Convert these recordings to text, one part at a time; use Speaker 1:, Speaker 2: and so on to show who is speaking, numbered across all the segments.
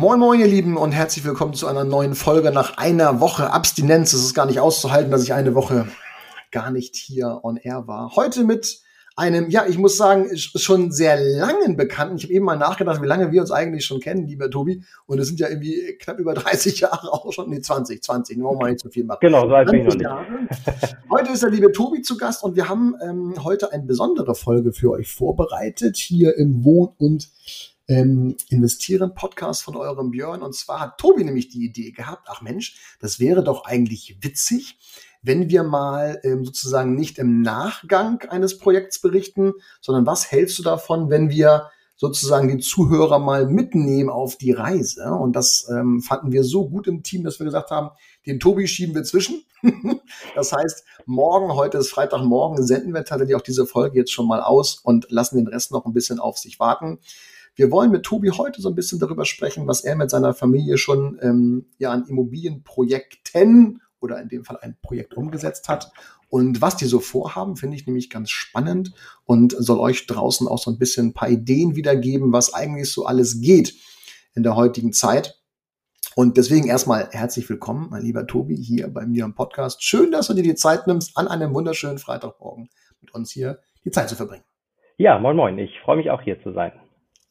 Speaker 1: Moin Moin ihr Lieben und herzlich willkommen zu einer neuen Folge nach einer Woche Abstinenz. Es ist gar nicht auszuhalten, dass ich eine Woche gar nicht hier on air war. Heute mit einem, ja, ich muss sagen, schon sehr langen Bekannten. Ich habe eben mal nachgedacht, wie lange wir uns eigentlich schon kennen, lieber Tobi. Und es sind ja irgendwie knapp über 30 Jahre auch schon. Nee, 20, 20. Wollen wir mal nicht so viel machen.
Speaker 2: Genau, so alt bin ich noch nicht. Jahre.
Speaker 1: Heute ist der liebe Tobi zu Gast und wir haben ähm, heute eine besondere Folge für euch vorbereitet, hier im Wohn- und ähm, investieren Podcast von eurem Björn. Und zwar hat Tobi nämlich die Idee gehabt, ach Mensch, das wäre doch eigentlich witzig, wenn wir mal ähm, sozusagen nicht im Nachgang eines Projekts berichten, sondern was hältst du davon, wenn wir sozusagen die Zuhörer mal mitnehmen auf die Reise. Und das ähm, fanden wir so gut im Team, dass wir gesagt haben, den Tobi schieben wir zwischen. das heißt, morgen, heute ist Freitagmorgen, senden wir tatsächlich auch diese Folge jetzt schon mal aus und lassen den Rest noch ein bisschen auf sich warten. Wir wollen mit Tobi heute so ein bisschen darüber sprechen, was er mit seiner Familie schon ähm, ja, an Immobilienprojekten oder in dem Fall ein Projekt umgesetzt hat. Und was die so vorhaben, finde ich nämlich ganz spannend und soll euch draußen auch so ein bisschen ein paar Ideen wiedergeben, was eigentlich so alles geht in der heutigen Zeit. Und deswegen erstmal herzlich willkommen, mein lieber Tobi, hier bei mir im Podcast. Schön, dass du dir die Zeit nimmst, an einem wunderschönen Freitagmorgen mit uns hier die Zeit zu verbringen.
Speaker 2: Ja, moin moin. Ich freue mich auch hier zu sein.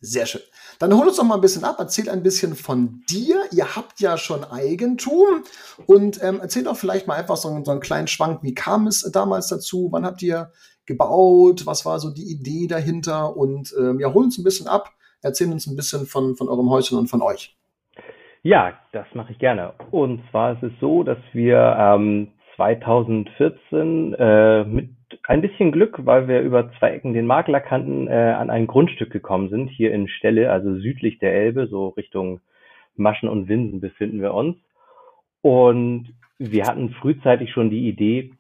Speaker 1: Sehr schön. Dann hol uns doch mal ein bisschen ab, erzähl ein bisschen von dir. Ihr habt ja schon Eigentum und ähm, erzähl doch vielleicht mal einfach so, so einen kleinen Schwank. Wie kam es damals dazu? Wann habt ihr gebaut? Was war so die Idee dahinter? Und ähm, ja, hol uns ein bisschen ab. Erzähl uns ein bisschen von, von eurem Häuschen und von euch.
Speaker 2: Ja, das mache ich gerne. Und zwar ist es so, dass wir ähm, 2014 äh, mit ein bisschen Glück, weil wir über zwei Ecken den Makler kannten, äh, an ein Grundstück gekommen sind, hier in Stelle, also südlich der Elbe, so Richtung Maschen und Winsen befinden wir uns. Und wir hatten frühzeitig schon die Idee,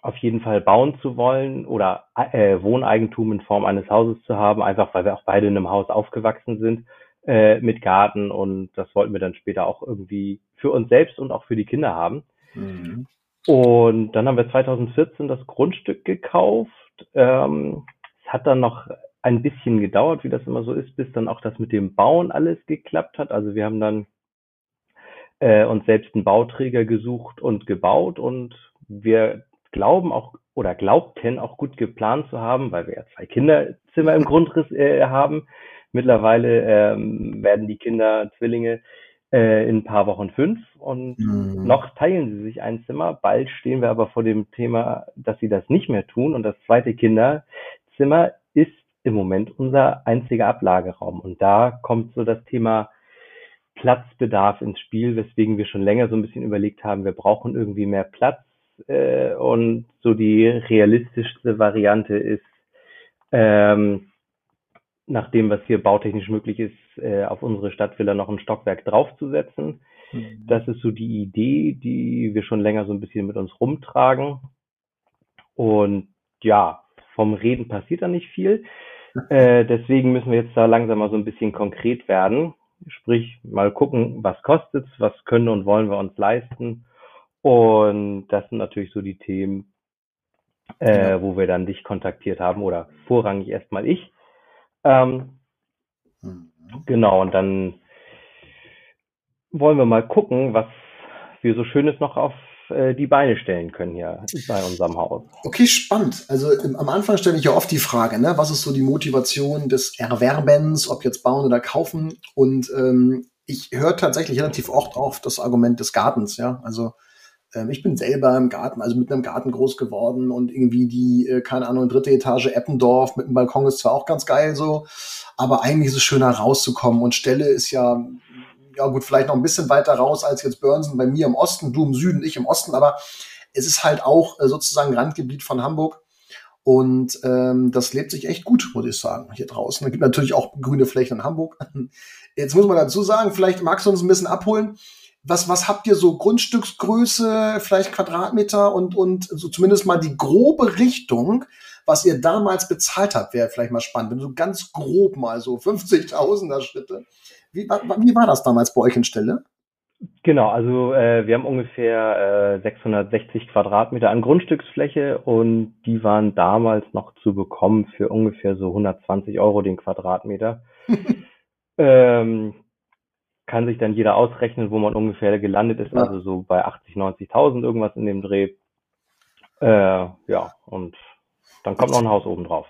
Speaker 2: auf jeden Fall bauen zu wollen oder äh, Wohneigentum in Form eines Hauses zu haben, einfach weil wir auch beide in einem Haus aufgewachsen sind äh, mit Garten und das wollten wir dann später auch irgendwie für uns selbst und auch für die Kinder haben. Mhm. Und dann haben wir 2014 das Grundstück gekauft. Ähm, es hat dann noch ein bisschen gedauert, wie das immer so ist, bis dann auch das mit dem Bauen alles geklappt hat. Also wir haben dann äh, uns selbst einen Bauträger gesucht und gebaut und wir glauben auch oder glaubten auch gut geplant zu haben, weil wir ja zwei Kinderzimmer im Grundriss äh, haben. Mittlerweile ähm, werden die Kinder Zwillinge äh, in ein paar Wochen fünf und mhm. noch teilen sie sich ein Zimmer. Bald stehen wir aber vor dem Thema, dass sie das nicht mehr tun und das zweite Kinderzimmer ist im Moment unser einziger Ablageraum und da kommt so das Thema Platzbedarf ins Spiel, weswegen wir schon länger so ein bisschen überlegt haben, wir brauchen irgendwie mehr Platz äh, und so die realistischste Variante ist, ähm, nach dem, was hier bautechnisch möglich ist, äh, auf unsere Stadtvilla noch ein Stockwerk draufzusetzen. Mhm. Das ist so die Idee, die wir schon länger so ein bisschen mit uns rumtragen. Und ja, vom Reden passiert da nicht viel. Äh, deswegen müssen wir jetzt da langsam mal so ein bisschen konkret werden. Sprich, mal gucken, was kostet's, was können und wollen wir uns leisten. Und das sind natürlich so die Themen, äh, ja. wo wir dann dich kontaktiert haben oder vorrangig erstmal ich. Ähm, mhm. Genau, und dann wollen wir mal gucken, was wir so Schönes noch auf äh, die Beine stellen können hier bei unserem Haus.
Speaker 1: Okay, spannend. Also im, am Anfang stelle ich ja oft die Frage, ne, was ist so die Motivation des Erwerbens, ob jetzt bauen oder kaufen? Und ähm, ich höre tatsächlich relativ oft auf das Argument des Gartens, ja. Also ähm, ich bin selber im Garten, also mit einem Garten groß geworden und irgendwie die, äh, keine Ahnung, dritte Etage Eppendorf mit einem Balkon ist zwar auch ganz geil so, aber eigentlich ist es schöner rauszukommen und Stelle ist ja, ja gut, vielleicht noch ein bisschen weiter raus als jetzt Börnsen bei mir im Osten, du im Süden, ich im Osten, aber es ist halt auch äh, sozusagen Randgebiet von Hamburg. Und ähm, das lebt sich echt gut, muss ich sagen, hier draußen. Es gibt natürlich auch grüne Flächen in Hamburg. Jetzt muss man dazu sagen, vielleicht magst du uns ein bisschen abholen was, was habt ihr so Grundstücksgröße, vielleicht Quadratmeter und, und so zumindest mal die grobe Richtung, was ihr damals bezahlt habt, wäre vielleicht mal spannend. Wenn du ganz grob mal so 50.000er Schritte. Wie, wie war das damals bei euch in Stelle?
Speaker 2: Genau, also äh, wir haben ungefähr äh, 660 Quadratmeter an Grundstücksfläche und die waren damals noch zu bekommen für ungefähr so 120 Euro den Quadratmeter. ähm, kann sich dann jeder ausrechnen, wo man ungefähr gelandet ist, ja. also so bei 80, 90.000 irgendwas in dem Dreh. Äh, ja, und dann kommt noch ein Haus oben drauf.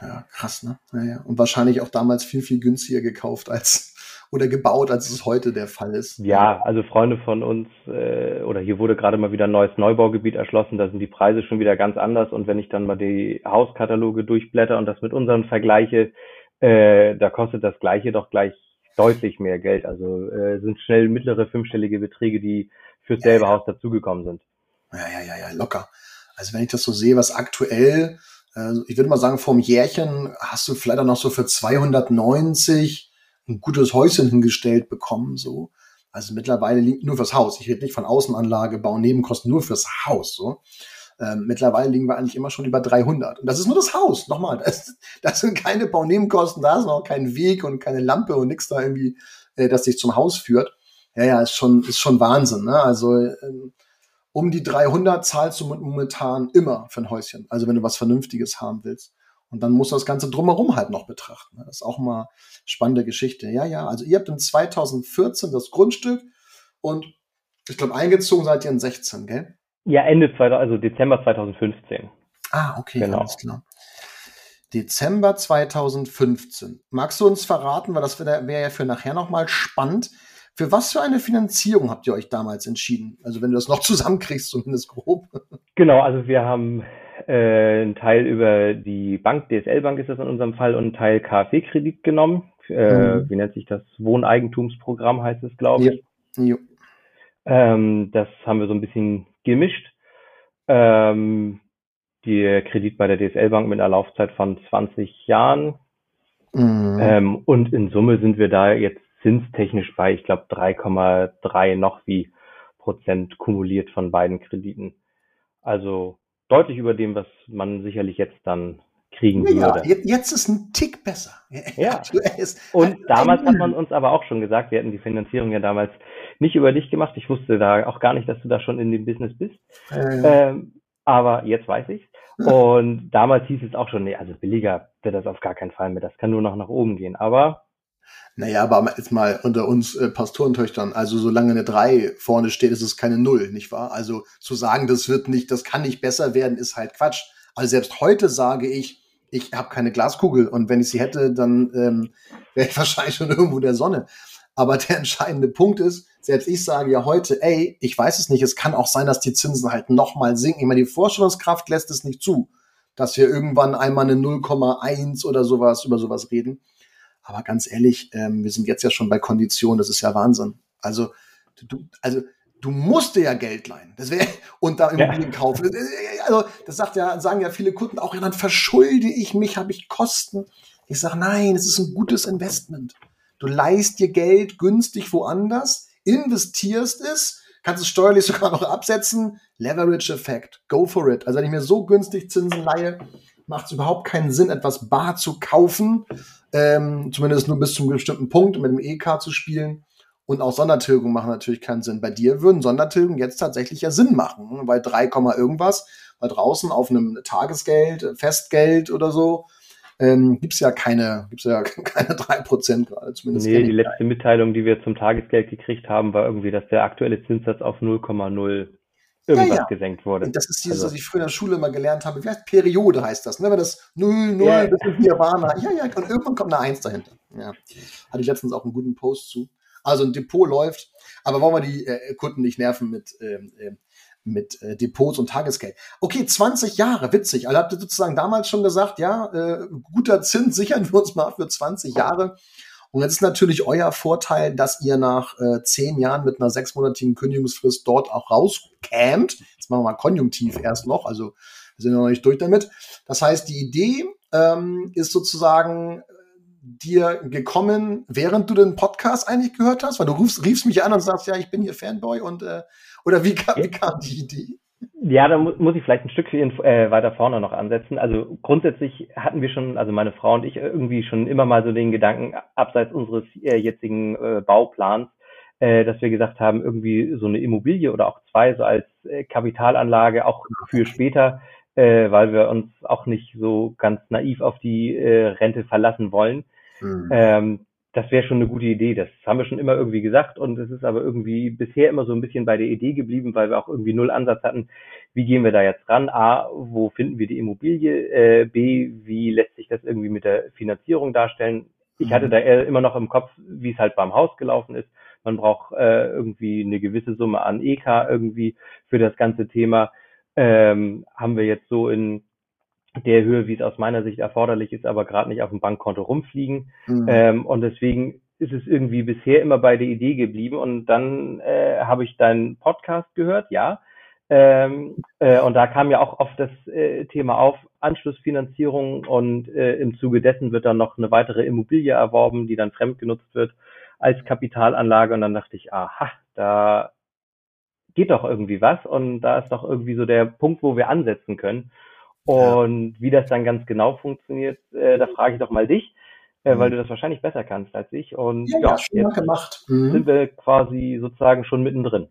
Speaker 1: Ja, krass, ne? Naja. Und wahrscheinlich auch damals viel, viel günstiger gekauft als oder gebaut, als es heute der Fall ist.
Speaker 2: Ja, also Freunde von uns, äh, oder hier wurde gerade mal wieder ein neues Neubaugebiet erschlossen, da sind die Preise schon wieder ganz anders. Und wenn ich dann mal die Hauskataloge durchblätter und das mit unseren vergleiche, äh, da kostet das Gleiche doch gleich deutlich mehr Geld. Also äh, sind schnell mittlere fünfstellige Beträge, die fürs ja, selbe ja. Haus dazugekommen sind.
Speaker 1: Ja, ja, ja, ja, locker. Also wenn ich das so sehe, was aktuell, äh, ich würde mal sagen, vom Jährchen hast du vielleicht auch noch so für 290 ein gutes Häuschen hingestellt bekommen, so. Also mittlerweile liegt nur fürs Haus. Ich rede nicht von Außenanlage, Bau, Nebenkosten, nur fürs Haus, so. Ähm, mittlerweile liegen wir eigentlich immer schon über 300. Und das ist nur das Haus. Nochmal, das, das sind keine Baunebenkosten, da ist noch kein Weg und keine Lampe und nichts da irgendwie, äh, das dich zum Haus führt. Ja, ja, ist schon, ist schon Wahnsinn. Ne? Also ähm, um die 300 zahlst du momentan immer für ein Häuschen. Also wenn du was Vernünftiges haben willst. Und dann musst du das Ganze drumherum halt noch betrachten. Ne? Das ist auch mal spannende Geschichte. Ja, ja, also ihr habt in 2014 das Grundstück und ich glaube, eingezogen seid ihr in 16, gell?
Speaker 2: Ja, Ende, 2000, also Dezember 2015.
Speaker 1: Ah, okay, genau. alles klar. Dezember 2015. Magst du uns verraten, weil das wäre wär ja für nachher nochmal spannend, für was für eine Finanzierung habt ihr euch damals entschieden? Also wenn du das noch zusammenkriegst, zumindest grob.
Speaker 2: Genau, also wir haben äh, einen Teil über die Bank, DSL Bank ist das in unserem Fall, und einen Teil KfW-Kredit genommen. Äh, mhm. Wie nennt sich das? Wohneigentumsprogramm heißt es, glaube ich. Ja. Ähm, das haben wir so ein bisschen gemischt. Ähm, der Kredit bei der DSL Bank mit einer Laufzeit von 20 Jahren. Mhm. Ähm, und in Summe sind wir da jetzt zinstechnisch bei, ich glaube, 3,3 noch wie Prozent kumuliert von beiden Krediten. Also deutlich über dem, was man sicherlich jetzt dann kriegen ja, würde.
Speaker 1: Jetzt ist ein Tick besser.
Speaker 2: Ja. Und damals hat man uns aber auch schon gesagt, wir hätten die Finanzierung ja damals nicht über dich gemacht. Ich wusste da auch gar nicht, dass du da schon in dem Business bist. Äh. Ähm, aber jetzt weiß ich Und damals hieß es auch schon, nee, also billiger wird das auf gar keinen Fall mehr. Das kann nur noch nach oben gehen. Aber
Speaker 1: naja, aber jetzt mal unter uns äh, Pastorentöchtern, also solange eine 3 vorne steht, ist es keine Null, nicht wahr? Also zu sagen, das wird nicht, das kann nicht besser werden, ist halt Quatsch. Also selbst heute sage ich, ich habe keine Glaskugel und wenn ich sie hätte, dann ähm, wäre ich wahrscheinlich schon irgendwo der Sonne. Aber der entscheidende Punkt ist, selbst ich sage ja heute, ey, ich weiß es nicht, es kann auch sein, dass die Zinsen halt nochmal sinken. Ich meine, die Vorstellungskraft lässt es nicht zu, dass wir irgendwann einmal eine 0,1 oder sowas über sowas reden. Aber ganz ehrlich, ähm, wir sind jetzt ja schon bei Konditionen, das ist ja Wahnsinn. Also, du, also du musst dir ja Geld leihen. Das wäre und da Immobilien ja. kaufen. Also, das sagt ja, sagen ja viele Kunden auch, ja, dann verschulde ich mich, habe ich Kosten. Ich sage, nein, es ist ein gutes Investment. Du leihst dir Geld günstig woanders, investierst es, kannst es steuerlich sogar noch absetzen. Leverage-Effekt. Go for it. Also wenn ich mir so günstig Zinsen leihe, macht es überhaupt keinen Sinn, etwas bar zu kaufen, ähm, zumindest nur bis zum bestimmten Punkt, mit dem EK zu spielen. Und auch Sondertilgung machen natürlich keinen Sinn. Bei dir würden Sondertilgung jetzt tatsächlich ja Sinn machen, weil 3, irgendwas, weil draußen auf einem Tagesgeld, Festgeld oder so, ähm, gibt es ja keine, gibt's ja keine 3% gerade,
Speaker 2: zumindest. Nee, die letzte Mitteilung, die wir zum Tagesgeld gekriegt haben, war irgendwie, dass der aktuelle Zinssatz auf 0,0 irgendwas ja, ja. gesenkt wurde.
Speaker 1: Das ist dieses, also. was ich früher in der Schule immer gelernt habe. Wie heißt Periode heißt das, ne? Wenn das 0, 0 ja. bis zum Nirvana. Ja, ja, und irgendwann kommt eine 1 dahinter. Ja. Hatte ich letztens auch einen guten Post zu. Also ein Depot läuft, aber wollen wir die äh, Kunden nicht nerven mit, ähm, äh, mit äh, Depots und Tagesgeld. Okay, 20 Jahre, witzig. Also habt ihr sozusagen damals schon gesagt, ja, äh, guter Zins sichern wir uns mal für 20 Jahre. Und jetzt ist natürlich euer Vorteil, dass ihr nach äh, zehn Jahren mit einer sechsmonatigen Kündigungsfrist dort auch rauskämt. Jetzt machen wir mal Konjunktiv erst noch, also wir sind noch nicht durch damit. Das heißt, die Idee ähm, ist sozusagen, dir gekommen, während du den Podcast eigentlich gehört hast? Weil du rufst, riefst mich an und sagst, ja, ich bin hier Fanboy und äh, oder wie, kam, wie kam die Idee?
Speaker 2: Ja, da mu muss ich vielleicht ein Stück äh, weiter vorne noch ansetzen. Also grundsätzlich hatten wir schon, also meine Frau und ich irgendwie schon immer mal so den Gedanken, abseits unseres äh, jetzigen äh, Bauplans, äh, dass wir gesagt haben, irgendwie so eine Immobilie oder auch zwei so als äh, Kapitalanlage auch für später, äh, weil wir uns auch nicht so ganz naiv auf die äh, Rente verlassen wollen. Mhm. Ähm, das wäre schon eine gute Idee. Das haben wir schon immer irgendwie gesagt und es ist aber irgendwie bisher immer so ein bisschen bei der Idee geblieben, weil wir auch irgendwie null Ansatz hatten. Wie gehen wir da jetzt ran? A, wo finden wir die Immobilie? Äh, B, wie lässt sich das irgendwie mit der Finanzierung darstellen? Ich hatte mhm. da eher immer noch im Kopf, wie es halt beim Haus gelaufen ist. Man braucht äh, irgendwie eine gewisse Summe an EK irgendwie für das ganze Thema. Ähm, haben wir jetzt so in der Höhe, wie es aus meiner Sicht erforderlich ist, aber gerade nicht auf dem Bankkonto rumfliegen. Mhm. Ähm, und deswegen ist es irgendwie bisher immer bei der Idee geblieben. Und dann äh, habe ich deinen Podcast gehört, ja. Ähm, äh, und da kam ja auch oft das äh, Thema auf, Anschlussfinanzierung und äh, im Zuge dessen wird dann noch eine weitere Immobilie erworben, die dann fremdgenutzt wird als Kapitalanlage. Und dann dachte ich, aha, da geht doch irgendwie was und da ist doch irgendwie so der Punkt, wo wir ansetzen können. Und ja. wie das dann ganz genau funktioniert, äh, da frage ich doch mal dich, äh, weil mhm. du das wahrscheinlich besser kannst als ich. Und
Speaker 1: ja, ja, ja jetzt gemacht.
Speaker 2: Mhm. sind wir quasi sozusagen schon mittendrin.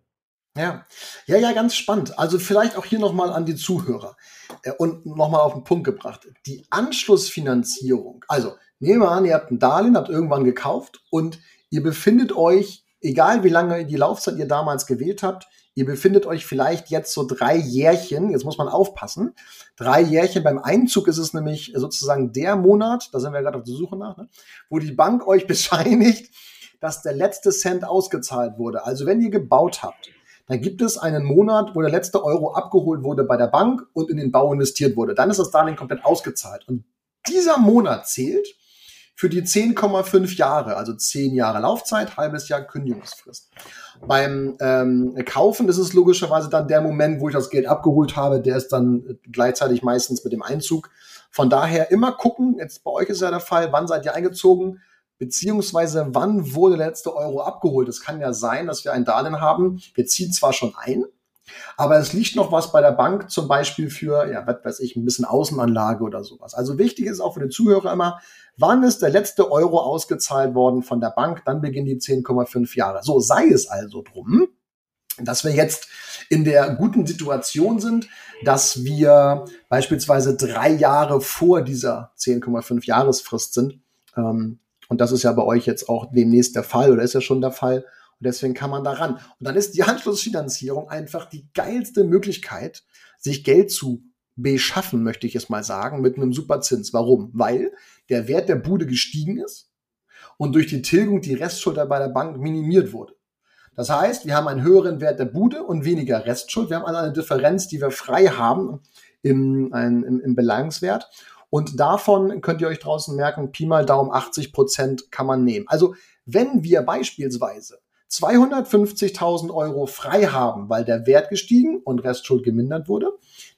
Speaker 1: Ja, ja, ja, ganz spannend. Also vielleicht auch hier nochmal an die Zuhörer äh, und nochmal auf den Punkt gebracht. Die Anschlussfinanzierung. Also nehmen wir an, ihr habt ein Darlehen, habt irgendwann gekauft und ihr befindet euch, egal wie lange die Laufzeit ihr damals gewählt habt, Ihr befindet euch vielleicht jetzt so drei Jährchen, jetzt muss man aufpassen, drei Jährchen. Beim Einzug ist es nämlich sozusagen der Monat, da sind wir gerade auf der Suche nach, ne, wo die Bank euch bescheinigt, dass der letzte Cent ausgezahlt wurde. Also wenn ihr gebaut habt, dann gibt es einen Monat, wo der letzte Euro abgeholt wurde bei der Bank und in den Bau investiert wurde. Dann ist das Darlehen komplett ausgezahlt. Und dieser Monat zählt für die 10,5 Jahre, also 10 Jahre Laufzeit, halbes Jahr Kündigungsfrist. Beim ähm, Kaufen ist es logischerweise dann der Moment, wo ich das Geld abgeholt habe, der ist dann gleichzeitig meistens mit dem Einzug. Von daher immer gucken, jetzt bei euch ist ja der Fall, wann seid ihr eingezogen, beziehungsweise wann wurde der letzte Euro abgeholt. Es kann ja sein, dass wir ein Darlehen haben, wir ziehen zwar schon ein, aber es liegt noch was bei der Bank, zum Beispiel für, ja, was weiß ich, ein bisschen Außenanlage oder sowas. Also wichtig ist auch für den Zuhörer immer, wann ist der letzte Euro ausgezahlt worden von der Bank? Dann beginnen die 10,5 Jahre. So sei es also drum, dass wir jetzt in der guten Situation sind, dass wir beispielsweise drei Jahre vor dieser 10,5 Jahresfrist sind. Ähm, und das ist ja bei euch jetzt auch demnächst der Fall oder ist ja schon der Fall. Und deswegen kann man da ran. Und dann ist die Anschlussfinanzierung einfach die geilste Möglichkeit, sich Geld zu beschaffen, möchte ich es mal sagen, mit einem Superzins. Warum? Weil der Wert der Bude gestiegen ist und durch die Tilgung die Restschuld bei der Bank minimiert wurde. Das heißt, wir haben einen höheren Wert der Bude und weniger Restschuld. Wir haben also eine Differenz, die wir frei haben im, im, im Beleihungswert. Und davon könnt ihr euch draußen merken, Pi mal Daumen 80 Prozent kann man nehmen. Also wenn wir beispielsweise 250.000 Euro frei haben, weil der Wert gestiegen und Restschuld gemindert wurde,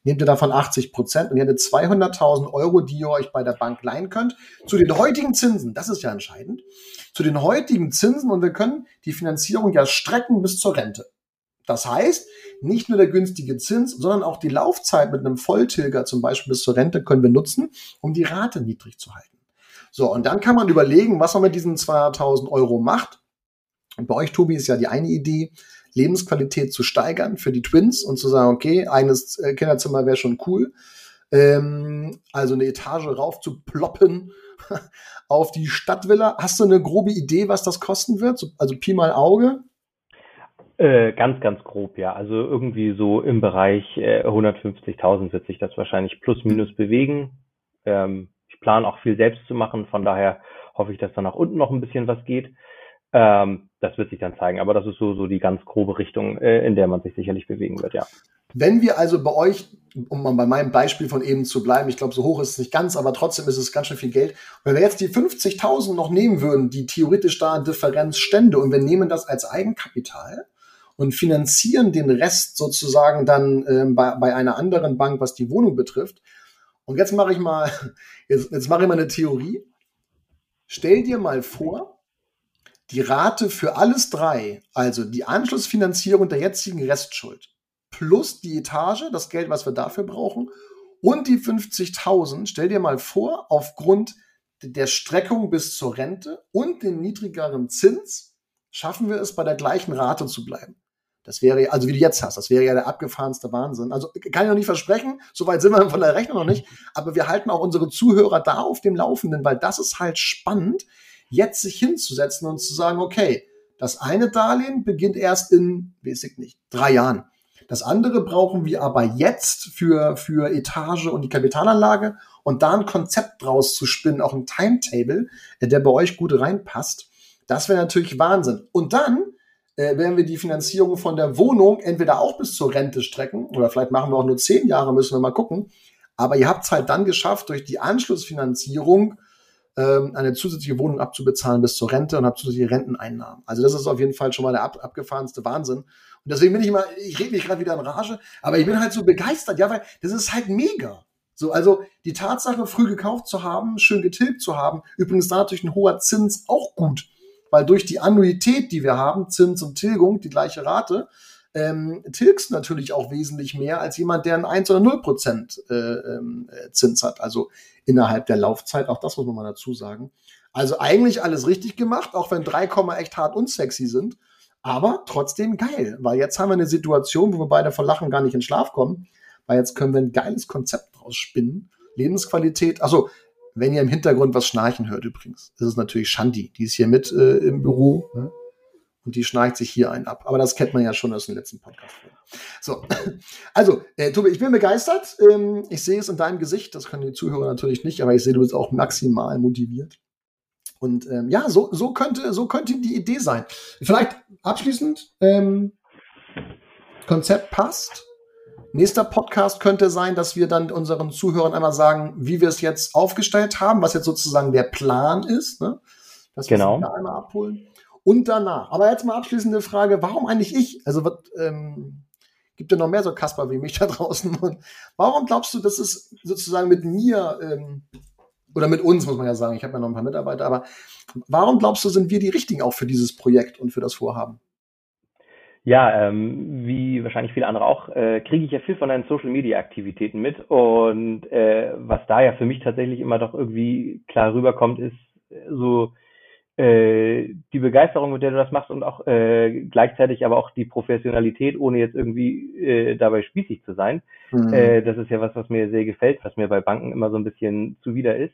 Speaker 1: nehmt ihr davon 80 Prozent und ihr hättet 200.000 Euro, die ihr euch bei der Bank leihen könnt. Zu den heutigen Zinsen, das ist ja entscheidend, zu den heutigen Zinsen und wir können die Finanzierung ja strecken bis zur Rente. Das heißt, nicht nur der günstige Zins, sondern auch die Laufzeit mit einem Volltilger zum Beispiel bis zur Rente können wir nutzen, um die Rate niedrig zu halten. So, und dann kann man überlegen, was man mit diesen 200.000 Euro macht. Und bei euch, Tobi, ist ja die eine Idee, Lebensqualität zu steigern für die Twins und zu sagen, okay, eines äh, Kinderzimmer wäre schon cool. Ähm, also eine Etage rauf zu ploppen auf die Stadtvilla. Hast du eine grobe Idee, was das kosten wird? Also Pi mal Auge?
Speaker 2: Äh, ganz, ganz grob, ja. Also irgendwie so im Bereich äh, 150.000 wird sich das wahrscheinlich plus minus bewegen. Ähm, ich plane auch viel selbst zu machen, von daher hoffe ich, dass da nach unten noch ein bisschen was geht. Ähm, das wird sich dann zeigen, aber das ist so, so die ganz grobe Richtung, äh, in der man sich sicherlich bewegen wird, ja.
Speaker 1: Wenn wir also bei euch, um mal bei meinem Beispiel von eben zu bleiben, ich glaube, so hoch ist es nicht ganz, aber trotzdem ist es ganz schön viel Geld. Wenn wir jetzt die 50.000 noch nehmen würden, die theoretisch da Differenz stände, und wir nehmen das als Eigenkapital und finanzieren den Rest sozusagen dann äh, bei, bei einer anderen Bank, was die Wohnung betrifft. Und jetzt mache ich mal, jetzt, jetzt mache ich mal eine Theorie Stell dir mal vor, die Rate für alles drei, also die Anschlussfinanzierung der jetzigen Restschuld, plus die Etage, das Geld, was wir dafür brauchen, und die 50.000, stell dir mal vor, aufgrund der Streckung bis zur Rente und den niedrigeren Zins schaffen wir es, bei der gleichen Rate zu bleiben. Das wäre, also wie du jetzt hast, das wäre ja der abgefahrenste Wahnsinn. Also kann ich noch nicht versprechen, soweit sind wir von der Rechnung noch nicht, aber wir halten auch unsere Zuhörer da auf dem Laufenden, weil das ist halt spannend, jetzt sich hinzusetzen und zu sagen, okay, das eine Darlehen beginnt erst in, weiß ich nicht, drei Jahren. Das andere brauchen wir aber jetzt für, für Etage und die Kapitalanlage und da ein Konzept draus zu spinnen, auch ein Timetable, der bei euch gut reinpasst. Das wäre natürlich Wahnsinn. Und dann äh, werden wir die Finanzierung von der Wohnung entweder auch bis zur Rente strecken oder vielleicht machen wir auch nur zehn Jahre, müssen wir mal gucken. Aber ihr habt es halt dann geschafft, durch die Anschlussfinanzierung ähm, eine zusätzliche Wohnung abzubezahlen bis zur Rente und habt zusätzliche Renteneinnahmen. Also das ist auf jeden Fall schon mal der ab, abgefahrenste Wahnsinn. Und deswegen bin ich immer, ich rede mich gerade wieder in Rage, aber ich bin halt so begeistert, ja, weil das ist halt mega. So, also die Tatsache, früh gekauft zu haben, schön getilgt zu haben, übrigens da natürlich ein hoher Zins auch gut weil durch die Annuität, die wir haben, Zins und Tilgung, die gleiche Rate, ähm, tilgst natürlich auch wesentlich mehr als jemand, der einen 1 oder 0 Prozent äh, ähm, Zins hat. Also innerhalb der Laufzeit, auch das muss man mal dazu sagen. Also eigentlich alles richtig gemacht, auch wenn 3, echt hart unsexy sind. Aber trotzdem geil, weil jetzt haben wir eine Situation, wo wir beide vor Lachen gar nicht in Schlaf kommen, weil jetzt können wir ein geiles Konzept draus spinnen. Lebensqualität, also wenn ihr im Hintergrund was schnarchen hört übrigens, das ist natürlich Shandi, die ist hier mit äh, im Büro ne? Und die schnarcht sich hier einen ab. Aber das kennt man ja schon aus dem letzten Podcast. So, also äh, Tobi, ich bin begeistert. Ähm, ich sehe es in deinem Gesicht, das können die Zuhörer natürlich nicht, aber ich sehe, du bist auch maximal motiviert. Und ähm, ja, so, so, könnte, so könnte die Idee sein. Vielleicht abschließend, ähm, Konzept passt, Nächster Podcast könnte sein, dass wir dann unseren Zuhörern einmal sagen, wie wir es jetzt aufgestellt haben, was jetzt sozusagen der Plan ist, ne? dass wir
Speaker 2: genau.
Speaker 1: da einmal abholen. Und danach. Aber jetzt mal abschließende Frage, warum eigentlich ich? Also wird, ähm, gibt ja noch mehr so Kasper wie mich da draußen. Und warum glaubst du, dass es sozusagen mit mir ähm, oder mit uns, muss man ja sagen, ich habe ja noch ein paar Mitarbeiter, aber warum glaubst du, sind wir die Richtigen auch für dieses Projekt und für das Vorhaben?
Speaker 2: Ja, ähm, wie wahrscheinlich viele andere auch, äh, kriege ich ja viel von deinen Social Media Aktivitäten mit. Und äh, was da ja für mich tatsächlich immer doch irgendwie klar rüberkommt, ist so äh, die Begeisterung, mit der du das machst und auch äh, gleichzeitig aber auch die Professionalität, ohne jetzt irgendwie äh, dabei spießig zu sein. Mhm. Äh, das ist ja was, was mir sehr gefällt, was mir bei Banken immer so ein bisschen zuwider ist.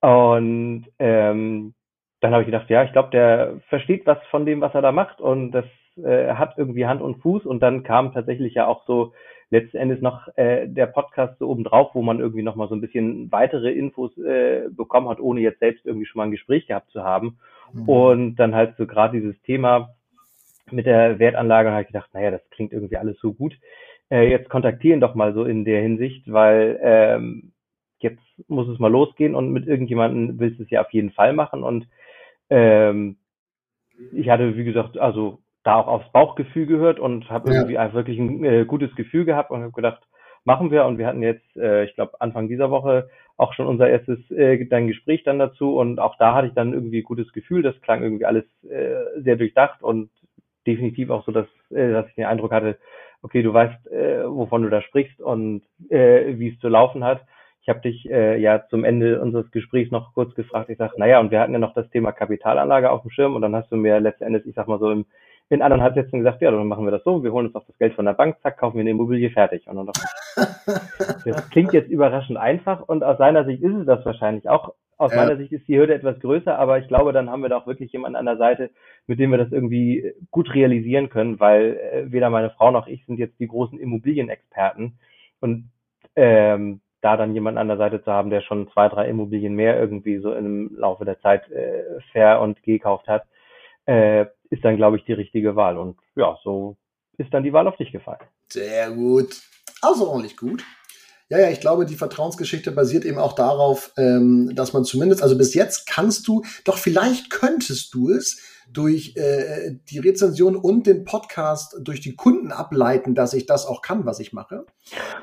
Speaker 2: Und ähm, dann habe ich gedacht, ja, ich glaube, der versteht was von dem, was er da macht und das äh, hat irgendwie Hand und Fuß und dann kam tatsächlich ja auch so letzten Endes noch äh, der Podcast so obendrauf, wo man irgendwie noch mal so ein bisschen weitere Infos äh, bekommen hat, ohne jetzt selbst irgendwie schon mal ein Gespräch gehabt zu haben. Mhm. Und dann halt so gerade dieses Thema mit der Wertanlage, habe ich gedacht, naja, das klingt irgendwie alles so gut. Äh, jetzt kontaktieren doch mal so in der Hinsicht, weil ähm, jetzt muss es mal losgehen und mit irgendjemandem willst du es ja auf jeden Fall machen. Und ähm, ich hatte, wie gesagt, also da auch aufs Bauchgefühl gehört und habe ja. irgendwie einfach wirklich ein äh, gutes Gefühl gehabt und habe gedacht, machen wir. Und wir hatten jetzt, äh, ich glaube, Anfang dieser Woche auch schon unser erstes äh, dann Gespräch dann dazu. Und auch da hatte ich dann irgendwie ein gutes Gefühl. Das klang irgendwie alles äh, sehr durchdacht und definitiv auch so, dass, äh, dass ich den Eindruck hatte, okay, du weißt, äh, wovon du da sprichst und äh, wie es zu laufen hat. Ich habe dich äh, ja zum Ende unseres Gesprächs noch kurz gefragt. Ich sage, naja, und wir hatten ja noch das Thema Kapitalanlage auf dem Schirm und dann hast du mir letzten Endes, ich sag mal so im in anderthalb Sätzen gesagt, ja, dann machen wir das so, wir holen uns auch das Geld von der Bank, zack, kaufen wir eine Immobilie fertig. Und dann dachte das klingt jetzt überraschend einfach und aus seiner Sicht ist es das wahrscheinlich auch. Aus ja. meiner Sicht ist die Hürde etwas größer, aber ich glaube, dann haben wir da auch wirklich jemanden an der Seite, mit dem wir das irgendwie gut realisieren können, weil äh, weder meine Frau noch ich sind jetzt die großen Immobilienexperten und ähm, da dann jemanden an der Seite zu haben, der schon zwei, drei Immobilien mehr irgendwie so im Laufe der Zeit äh, fair und gekauft hat, äh, ist dann, glaube ich, die richtige Wahl. Und ja, so ist dann die Wahl auf dich gefallen.
Speaker 1: Sehr gut. Außerordentlich gut. Ja, ja, ich glaube, die Vertrauensgeschichte basiert eben auch darauf, ähm, dass man zumindest, also bis jetzt kannst du, doch vielleicht könntest du es durch äh, die Rezension und den Podcast durch die Kunden ableiten, dass ich das auch kann, was ich mache.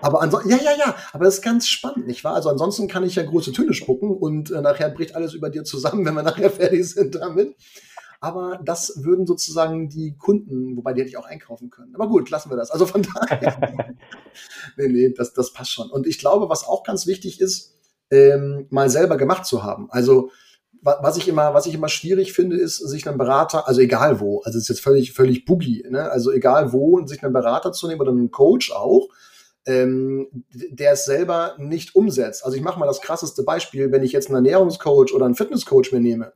Speaker 1: Aber ansonsten, ja, ja, ja, aber das ist ganz spannend, nicht wahr? Also ansonsten kann ich ja große Töne spucken und äh, nachher bricht alles über dir zusammen, wenn wir nachher fertig sind damit aber das würden sozusagen die Kunden, wobei die hätte ich auch einkaufen können. Aber gut, lassen wir das. Also von daher, nee, nee, das, das passt schon. Und ich glaube, was auch ganz wichtig ist, ähm, mal selber gemacht zu haben. Also was ich immer, was ich immer schwierig finde, ist, sich einen Berater, also egal wo, also es ist jetzt völlig, völlig boogie, ne? also egal wo, sich einen Berater zu nehmen oder einen Coach auch, ähm, der es selber nicht umsetzt. Also ich mache mal das krasseste Beispiel, wenn ich jetzt einen Ernährungscoach oder einen Fitnesscoach mir nehme,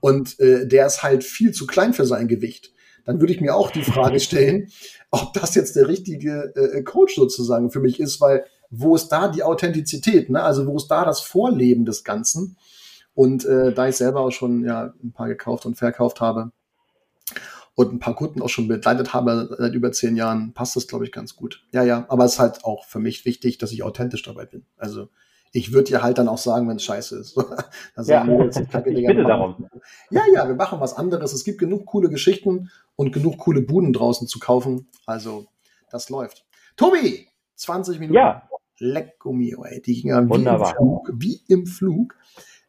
Speaker 1: und äh, der ist halt viel zu klein für sein Gewicht, dann würde ich mir auch die Frage stellen, ob das jetzt der richtige äh, Coach sozusagen für mich ist, weil wo ist da die Authentizität, ne? also wo ist da das Vorleben des Ganzen? Und äh, da ich selber auch schon ja, ein paar gekauft und verkauft habe und ein paar Kunden auch schon begleitet habe seit über zehn Jahren, passt das, glaube ich, ganz gut. Ja, ja, aber es ist halt auch für mich wichtig, dass ich authentisch dabei bin. Also ich würde dir halt dann auch sagen, wenn es scheiße ist.
Speaker 2: also, ja, ich bitte darum.
Speaker 1: Ja, ja, wir machen was anderes. Es gibt genug coole Geschichten und genug coole Buden draußen zu kaufen. Also, das läuft. Tobi, 20 Minuten.
Speaker 2: Ja.
Speaker 1: Lecco mio, ey. Die ging ja wie im Flug. Wie im Flug.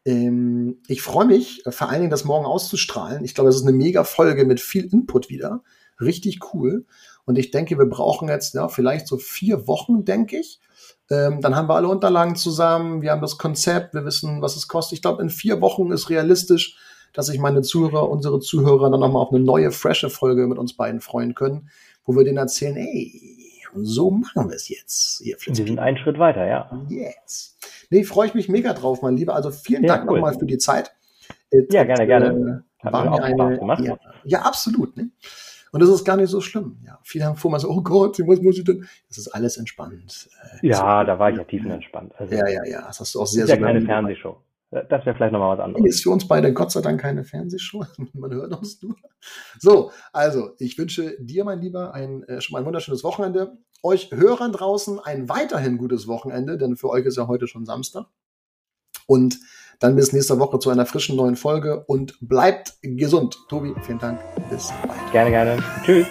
Speaker 1: Ähm, ich freue mich, äh, vor allen Dingen das morgen auszustrahlen. Ich glaube, es ist eine mega Folge mit viel Input wieder. Richtig cool. Und ich denke, wir brauchen jetzt ja, vielleicht so vier Wochen, denke ich, ähm, dann haben wir alle Unterlagen zusammen, wir haben das Konzept, wir wissen, was es kostet. Ich glaube, in vier Wochen ist realistisch, dass sich meine Zuhörer, unsere Zuhörer dann nochmal auf eine neue, frische Folge mit uns beiden freuen können, wo wir denen erzählen, ey, so machen wir es jetzt.
Speaker 2: Hier, wir sind einen Schritt weiter, ja.
Speaker 1: Yes. Nee, freue ich mich mega drauf, mein Lieber. Also vielen ja, Dank cool. nochmal für die Zeit.
Speaker 2: ja, gerne, gerne. Äh,
Speaker 1: war mir eine, ja, ja, absolut. Ne? Und das ist gar nicht so schlimm. Ja, viele haben vor mir so, oh Gott, was muss ich denn? Das ist alles entspannt.
Speaker 2: Äh, ja, da war ich ja tiefenentspannt.
Speaker 1: Also, ja, ja, ja. Das hast du auch sehr,
Speaker 2: ist ja sehr keine Fernsehshow. Das wäre vielleicht nochmal was anderes.
Speaker 1: Ist für uns beide Gott sei Dank keine Fernsehshow. Man hört uns nur. So, also, ich wünsche dir, mein Lieber, ein, äh, schon mal ein wunderschönes Wochenende. Euch Hörern draußen ein weiterhin gutes Wochenende, denn für euch ist ja heute schon Samstag. Und dann bis nächste Woche zu einer frischen neuen Folge und bleibt gesund. Tobi, vielen Dank. Bis bald.
Speaker 2: Gerne, gerne. Tschüss.